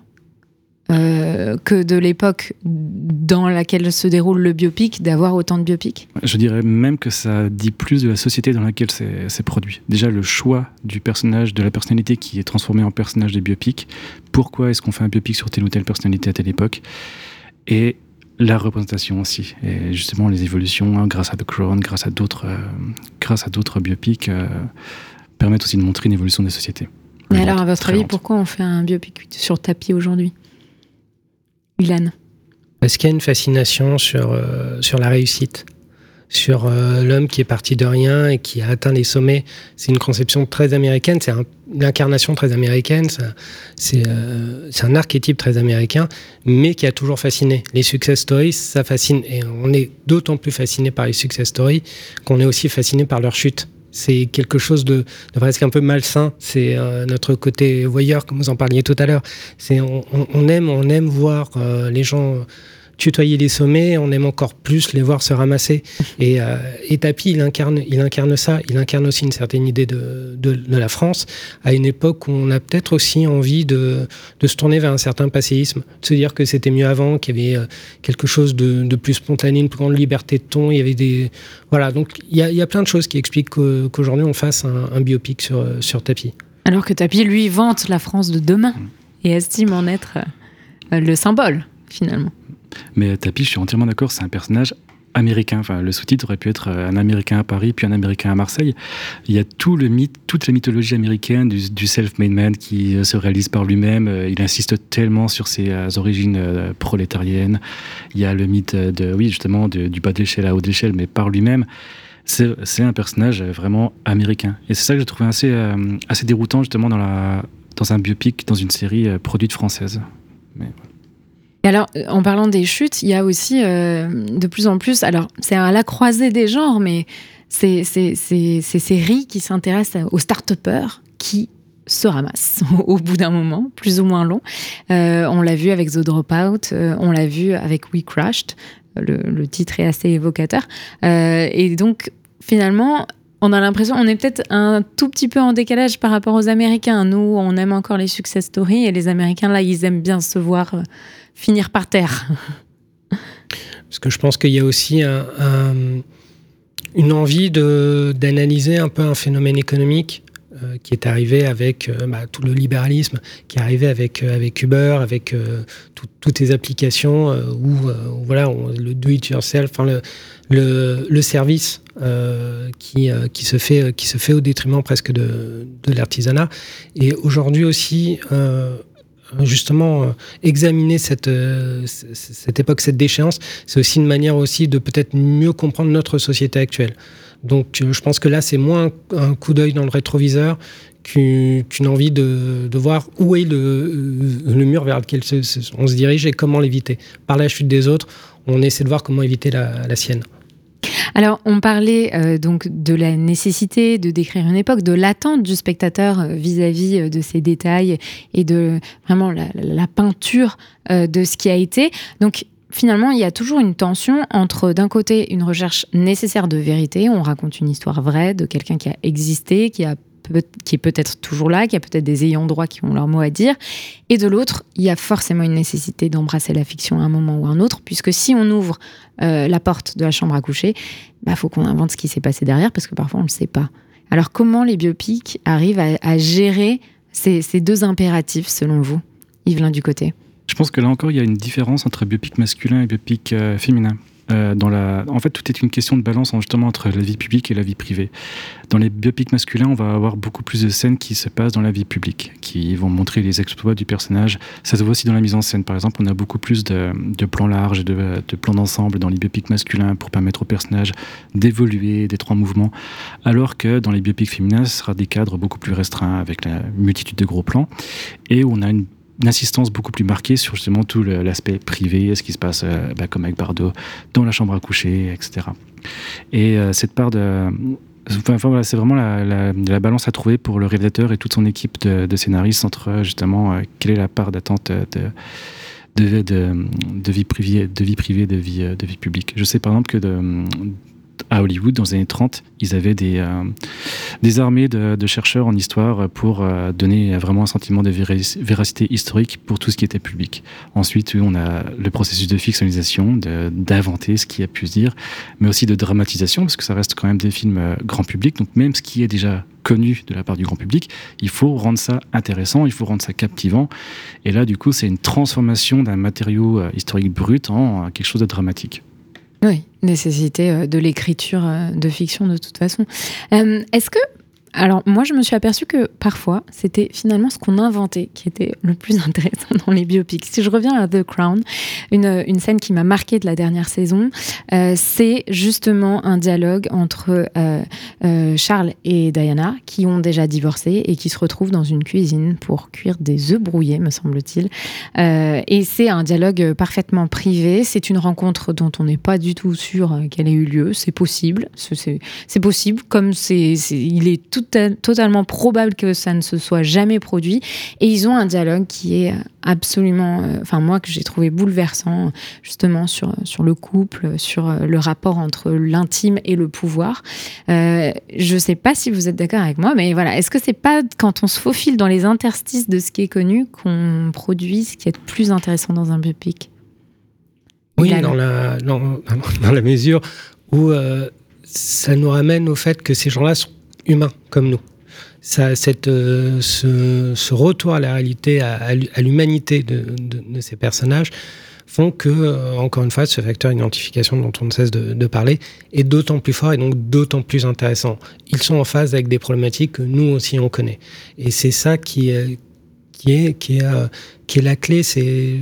euh, que de l'époque dans laquelle se déroule le biopic, d'avoir autant de biopics Je dirais même que ça dit plus de la société dans laquelle c'est produit. Déjà, le choix du personnage, de la personnalité qui est transformée en personnage des biopics. Pourquoi est-ce qu'on fait un biopic sur telle ou telle personnalité à telle époque? Et la représentation aussi. Et justement, les évolutions, hein, grâce à The Crown, grâce à d'autres euh, grâce à d'autres biopics, permettent aussi de montrer une évolution des sociétés. Mais alors, à votre avis, pourquoi on fait un biopic sur tapis aujourd'hui? Ilan Parce qu'il y a une fascination sur, euh, sur la réussite, sur euh, l'homme qui est parti de rien et qui a atteint les sommets. C'est une conception très américaine, c'est une incarnation très américaine, euh, c'est un archétype très américain, mais qui a toujours fasciné. Les success stories, ça fascine. Et on est d'autant plus fasciné par les success stories qu'on est aussi fasciné par leur chute. C'est quelque chose de, presque un peu malsain. C'est euh, notre côté voyeur, comme vous en parliez tout à l'heure. C'est on, on, aime, on aime voir euh, les gens tutoyer les sommets, on aime encore plus les voir se ramasser. Et, euh, et Tapi, il incarne, il incarne ça. Il incarne aussi une certaine idée de, la France à une époque où on a peut-être aussi envie de, se tourner vers un certain passéisme, de se dire que c'était mieux avant, qu'il y avait euh, quelque chose de, plus spontané, une plus grande liberté de ton. Il y avait des voilà. Donc il y a, plein de choses qui expliquent qu'aujourd'hui on fasse un, un, biopic sur sur Tapi. Alors que Tapi, lui, vante la France de demain et estime en être euh, le symbole finalement. Mais Tapi, je suis entièrement d'accord, c'est un personnage américain. Enfin, le sous-titre aurait pu être euh, un Américain à Paris, puis un Américain à Marseille. Il y a tout le mythe, toute la mythologie américaine du, self-made man qui euh, se réalise par lui-même. Euh, il insiste tellement sur ses origines prolétariennes. Il y a le mythe de, oui, justement, du bas d'échelle à haut d'échelle, mais par lui-même. C'est un personnage vraiment américain. Et c'est ça que j'ai trouvé assez, assez déroutant, justement, dans, la, dans un biopic, dans une série produite française. Mais, voilà alors, en parlant des chutes, il y a aussi euh, de plus en plus, alors c'est à la croisée des genres, mais c'est ces séries qui s'intéressent aux start-upers qui se ramassent *laughs* au bout d'un moment, plus ou moins long. Euh, on l'a vu avec The Dropout, euh, on l'a vu avec We Crashed, le, le, titre est assez évocateur. Euh, et donc, finalement, on a l'impression, on est peut-être un tout petit peu en décalage par rapport aux Américains. Nous, on aime encore les success stories et les Américains, là, ils aiment bien se voir euh, finir par terre. Parce que je pense qu'il y a aussi un, une envie d'analyser un peu un phénomène économique euh, qui est arrivé avec euh, bah, tout le libéralisme, qui est arrivé avec, euh, avec Uber, avec tout, toutes les applications où, voilà, le do-it-yourself, enfin le, le, le, service qui, qui, se fait, qui se fait au détriment presque de, de l'artisanat. Et aujourd'hui aussi, justement examiner cette, cette époque, cette déchéance, c'est aussi une manière aussi de peut-être mieux comprendre notre société actuelle. Donc je pense que là, c'est moins un coup d'œil dans le rétroviseur qu'une envie de, de, voir où est le, mur vers lequel on se dirige et comment l'éviter. Par la chute des autres, on essaie de voir comment éviter la sienne. Alors, on parlait euh, donc de la nécessité de décrire une époque, de l'attente du spectateur euh, vis-à-vis -vis de ces détails et de vraiment la, peinture euh, de ce qui a été. Donc, finalement, il y a toujours une tension entre, d'un côté, une recherche nécessaire de vérité, on raconte une histoire vraie de quelqu'un qui a existé, qui, a qui est peut-être toujours là, qui a peut-être des ayants droit qui ont leur mot à dire, et de l'autre, il y a forcément une nécessité d'embrasser la fiction à un moment ou à un autre, puisque si on ouvre euh, la porte de la chambre à coucher, il bah, faut qu'on invente ce qui s'est passé derrière, parce que parfois on ne le sait pas. Alors comment les biopics arrivent à, gérer ces, deux impératifs, selon vous Yvelin du côté? Je pense que là encore, il y a une différence entre biopic masculin et biopic euh, féminin. Euh. En fait, tout est une question de balance justement entre la vie publique et la vie privée. Dans les biopics masculins, on va avoir beaucoup plus de scènes qui se passent dans la vie publique, qui vont montrer les exploits du personnage. Ça se voit aussi dans la mise en scène. Par exemple, on a beaucoup plus de, plans larges, de, de plans d'ensemble dans les biopics masculins pour permettre au personnage d'évoluer, d'être en mouvement, alors que dans les biopics féminins, ce sera des cadres beaucoup plus restreints avec la multitude de gros plans et on a une une insistance beaucoup plus marquée sur justement tout l'aspect privé, ce qui se passe, euh, bah, comme avec Bardot, dans la chambre à coucher, etc. Et euh, cette part de... Enfin, voilà, c'est vraiment la, la, la, balance à trouver pour le réalisateur et toute son équipe de, scénaristes entre justement euh, quelle est la part d'attente de vie privée, de vie privée, de vie, de vie publique. Je sais par exemple que de, à Hollywood, dans les années 30, ils avaient des, euh, des armées de, chercheurs en histoire pour euh, donner vraiment un sentiment de véracité historique pour tout ce qui était public. Ensuite, on a le processus de fictionnalisation, d'inventer ce qui a pu se dire, mais aussi de dramatisation, parce que ça reste quand même des films euh, grand public. Donc même ce qui est déjà connu de la part du grand public, il faut rendre ça intéressant, il faut rendre ça captivant. Et là, du coup, c'est une transformation d'un matériau historique brut en quelque chose de dramatique. Oui, nécessité euh, de l'écriture euh, de fiction de toute façon. Euh, est-ce que alors moi, je me suis aperçue que parfois, c'était finalement ce qu'on inventait qui était le plus *laughs* intéressant dans les biopics. Si je reviens à The Crown, une, une scène qui m'a marquée de la dernière saison, euh, c'est justement un dialogue entre euh, euh, Charles et Diana, qui ont déjà divorcé et qui se retrouvent dans une cuisine pour cuire des œufs brouillés, me semble-t-il. et c'est un dialogue parfaitement privé. C'est une rencontre dont on n'est pas du tout sûr qu'elle ait eu lieu. C'est possible. C'est possible, comme c'est, il est tout totalement probable que ça ne se soit jamais produit. Et ils ont un dialogue qui est absolument, euh, enfin moi que j'ai trouvé bouleversant justement sur, sur le couple, sur euh, le rapport entre l'intime et le pouvoir. Euh, je sais pas si vous êtes d'accord avec moi, mais voilà, est-ce que c'est pas quand on se faufile dans les interstices de ce qui est connu qu'on produit ce qui est plus intéressant dans un biopic Oui, dans la, dans, *laughs* dans, la mesure où ça nous ramène au fait que ces gens-là sont humains comme nous. Ça, cette, euh, ce, retour à la réalité, à, l'humanité de, ces personnages, font que, euh, encore une fois, ce facteur d'identification dont on ne cesse de, parler est d'autant plus fort et donc d'autant plus intéressant. Ils sont en phase avec des problématiques que nous aussi on connaît. Et c'est ça qui, qui, est, qui, est, euh, qui est la clé, c'est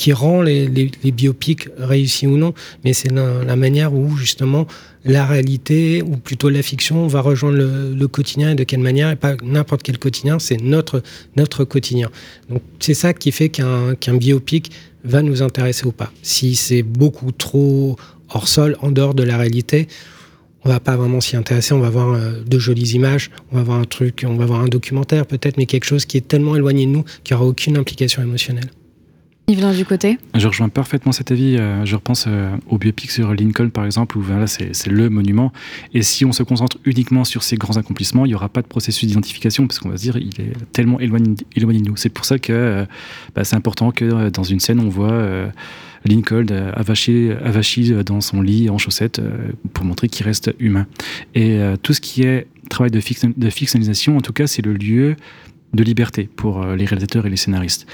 qui rend les, biopics réussis ou non, mais c'est la, manière où justement la réalité, ou plutôt la fiction, va rejoindre le, quotidien et de quelle manière, et pas n'importe quel quotidien, c'est notre, notre quotidien. Donc c'est ça qui fait qu'un qu'un biopic va nous intéresser ou pas. Si c'est beaucoup trop hors sol, en dehors de la réalité, on va pas vraiment s'y intéresser, on va voir euh, de jolies images, on va voir un truc, on va voir un documentaire peut-être, mais quelque chose qui est tellement éloigné de nous qu'il n'y aura aucune implication émotionnelle du côté Je rejoins parfaitement cet avis. Euh, je repense euh, au biopic sur Lincoln, par exemple, où là, c'est le monument. Et si on se concentre uniquement sur ses grands accomplissements, il n'y aura pas de processus d'identification, parce qu'on va se dire, il est tellement éloigné, de nous. C'est pour ça que euh, bah, c'est important que dans une scène, on voit Lincoln avachi, avachi dans son lit en chaussettes pour montrer qu'il reste humain. Et tout ce qui est travail de, de fictionnalisation, en tout cas, c'est le lieu de liberté pour les réalisateurs et les scénaristes.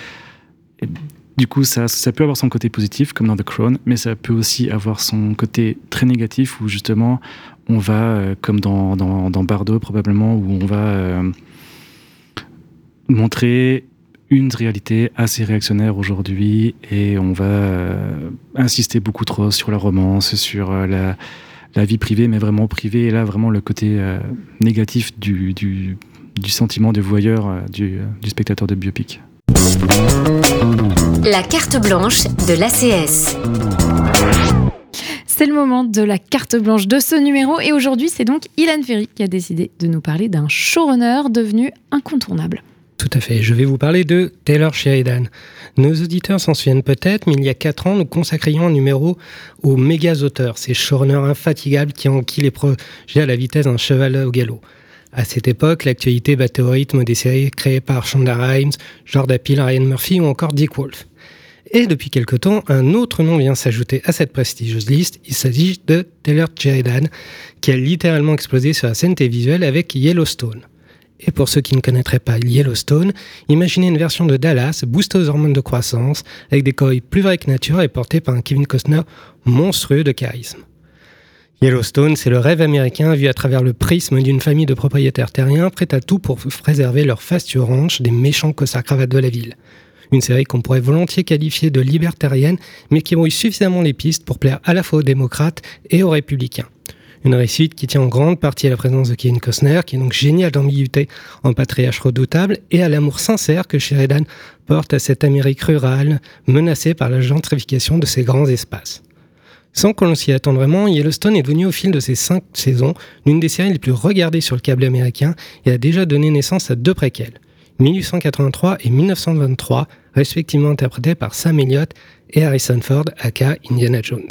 Du coup, ça, peut avoir son côté positif, comme dans The Crown, mais ça peut aussi avoir son côté très négatif, où justement, on va, euh, comme dans, dans, dans, Bardo probablement, où on va euh, montrer une réalité assez réactionnaire aujourd'hui, et on va euh, insister beaucoup trop sur la romance, sur la, la, vie privée, mais vraiment privée, et là, vraiment le côté négatif du, du, du, sentiment de voyeur du, du spectateur de biopic. La carte blanche de l'ACS. C'est le moment de la carte blanche de ce numéro et aujourd'hui c'est donc Ilan Ferry qui a décidé de nous parler d'un showrunner devenu incontournable. Tout à fait, je vais vous parler de Taylor Sheridan. Nos auditeurs s'en souviennent peut-être, mais il y a 4 ans, nous consacrions un numéro aux méga auteurs, ces showrunners infatigables qui enquillent les projets à la vitesse d'un cheval au galop. À cette époque, l'actualité battait au rythme des séries créées par Shonda Rhimes, Jordan Peele, Ryan Murphy ou encore Dick Wolf. Et depuis quelque temps, un autre nom vient s'ajouter à cette prestigieuse liste. Il s'agit de Taylor Sheridan, qui a littéralement explosé sur la scène télévisuelle avec Yellowstone. Et pour ceux qui ne connaîtraient pas Yellowstone, imaginez une version de Dallas boostée aux hormones de croissance, avec des coils plus vrais que nature et portés par un Kevin Costner monstrueux de charisme. Yellowstone, c'est le rêve américain vu à travers le prisme d'une famille de propriétaires terriens prêts à tout pour préserver leur fastueux ranch des méchants cossards cravates de la ville. Une série qu'on pourrait volontiers qualifier de libertarienne, mais qui brouille suffisamment les pistes pour plaire à la fois aux démocrates et aux républicains. Une réussite qui tient en grande partie à la présence de Kevin Costner, qui est donc génial d'ambiguïté en patriarche redoutable, et à l'amour sincère que Sheridan porte à cette Amérique rurale, menacée par la gentrification de ses grands espaces. Sans qu'on s'y attende vraiment, Yellowstone est devenu au fil de ses cinq saisons l'une des séries les plus regardées sur le câble américain et a déjà donné naissance à deux préquels, 1883 et 1923, respectivement interprétés par Sam Elliott et Harrison Ford, aka Indiana Jones.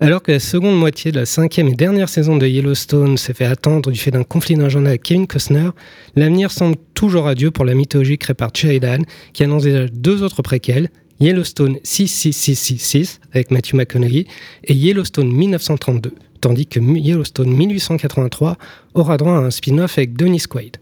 Alors que la seconde moitié de la cinquième et dernière saison de Yellowstone s'est fait attendre du fait d'un conflit d'agenda avec Kevin Costner, l'avenir semble toujours radieux pour la mythologie créée par qui annonce déjà deux autres préquels, Yellowstone 66666 avec Matthew McConaughey et Yellowstone 1932, tandis que Yellowstone 1883 aura droit à un spin-off avec Dennis Quaid.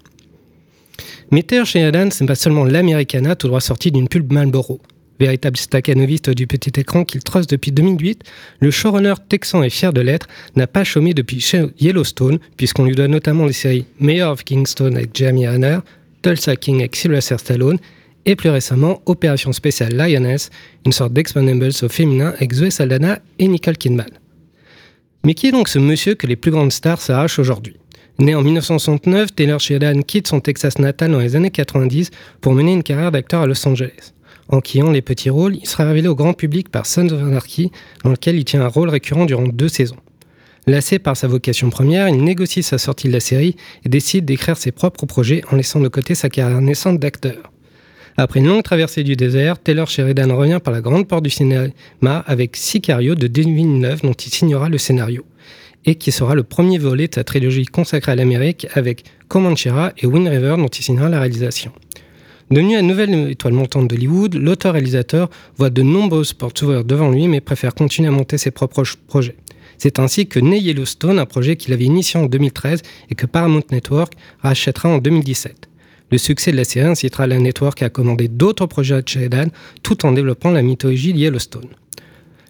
Mais Taylor Sheridan, ce n'est pas seulement l'Americana tout droit sorti d'une pulpe Marlboro. Véritable staccanoviste du petit écran qu'il trosse depuis 2008, le showrunner texan et fier de l'être n'a pas chômé depuis Yellowstone, puisqu'on lui doit notamment les séries Mayor of Kingston avec Jeremy Renner, Tulsa King avec Sylvester Stallone, et plus récemment Opération spéciale Lioness, une sorte d'Expendables au féminin avec Zoé Saldana et Nicole Kidman. Mais qui est donc ce monsieur que les plus grandes stars s'arrachent aujourd'hui? Né en 1969, Taylor Sheridan quitte son Texas natal dans les années 90 pour mener une carrière d'acteur à Los Angeles. En quillant les petits rôles, il sera révélé au grand public par Sons of Anarchy, dans lequel il tient un rôle récurrent durant deux saisons. Lassé par sa vocation première, il négocie sa sortie de la série et décide d'écrire ses propres projets en laissant de côté sa carrière naissante d'acteur. Après une longue traversée du désert, Taylor Sheridan revient par la grande porte du cinéma avec Sicario de 2009 dont il signera le scénario et qui sera le premier volet de sa trilogie consacrée à l'Amérique avec Comanchera et Wind River dont il signera la réalisation. Devenu la nouvelle étoile montante d'Hollywood, l'auteur-réalisateur voit de nombreuses portes s'ouvrir devant lui mais préfère continuer à monter ses propres projets. C'est ainsi que naît Yellowstone, un projet qu'il avait initié en 2013 et que Paramount Network rachètera en 2017. Le succès de la série incitera la network à commander d'autres projets à Sheridan tout en développant la mythologie de Yellowstone.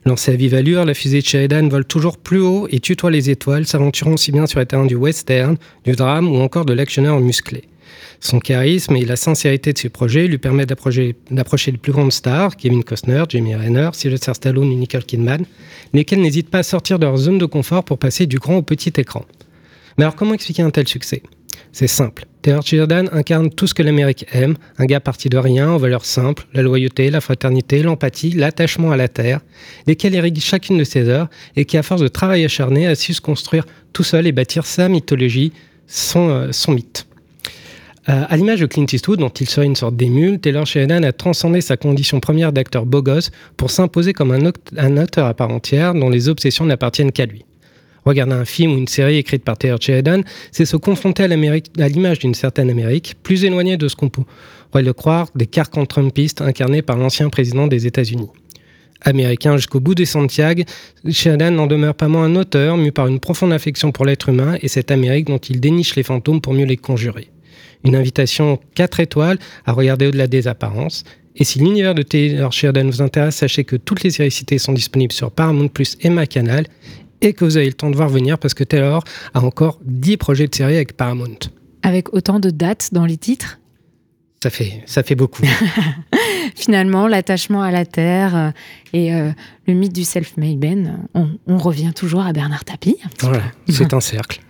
Lancée à vive allure, la fusée de Sheridan vole toujours plus haut et tutoie les étoiles, s'aventurant aussi bien sur les terrains du western, du drame ou encore de l'actionneur musclé. Son charisme et la sincérité de ses projets lui permettent d'approcher les plus grandes stars, Kevin Costner, Jamie Renner, Sylvester Stallone et Nicole Kidman, lesquels n'hésitent pas à sortir de leur zone de confort pour passer du grand au petit écran. Mais alors comment expliquer un tel succès? C'est simple. Taylor Sheridan incarne tout ce que l'Amérique aime, un gars parti de rien, aux valeurs simples, la loyauté, la fraternité, l'empathie, l'attachement à la terre, lesquels irriguent chacune de ses heures et qui, à force de travail acharné, a su se construire tout seul et bâtir sa mythologie, son, euh, mythe. Euh, à l'image de Clint Eastwood, dont il serait une sorte d'émule, Taylor Sheridan a transcendé sa condition première d'acteur beau gosse pour s'imposer comme un, un auteur à part entière dont les obsessions n'appartiennent qu'à lui. Regarder un film ou une série écrite par Taylor Sheridan, c'est se confronter à l'image d'une certaine Amérique, plus éloignée de ce qu'on pourrait le croire des carcans trumpistes incarnés par l'ancien président des États-Unis. Américain jusqu'au bout des Santiago, Sheridan n'en demeure pas moins un auteur, mu par une profonde affection pour l'être humain et cette Amérique dont il déniche les fantômes pour mieux les conjurer. Une invitation 4 étoiles à regarder au-delà des apparences. Et si l'univers de Taylor Sheridan vous intéresse, sachez que toutes les séries citées sont disponibles sur Paramount Plus et ma canal et que vous avez le temps de voir venir parce que Taylor a encore 10 projets de série avec Paramount. Avec autant de dates dans les titres? Ça fait, ça fait beaucoup. *laughs* Finalement, l'attachement à la terre euh, et euh, le mythe du self-made Ben, on, on, revient toujours à Bernard Tapie. Voilà, c'est *laughs* un cercle.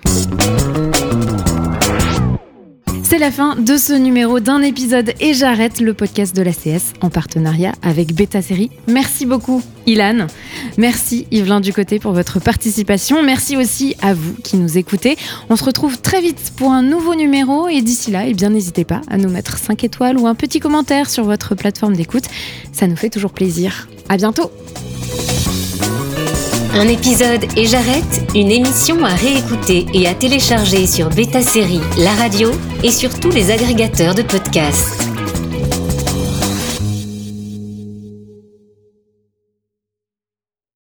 C'est la fin de ce numéro d'un épisode et j'arrête le podcast de la CS en partenariat avec Beta Série. Merci beaucoup Ilan. Merci Yvelin Ducoté pour votre participation. Merci aussi à vous qui nous écoutez. On se retrouve très vite pour un nouveau numéro et d'ici là, eh bien n'hésitez pas à nous mettre 5 étoiles ou un petit commentaire sur votre plateforme d'écoute. Ça nous fait toujours plaisir. À bientôt. Un épisode et j'arrête, une émission à réécouter et à télécharger sur Beta Série, la radio et sur tous les agrégateurs de podcasts.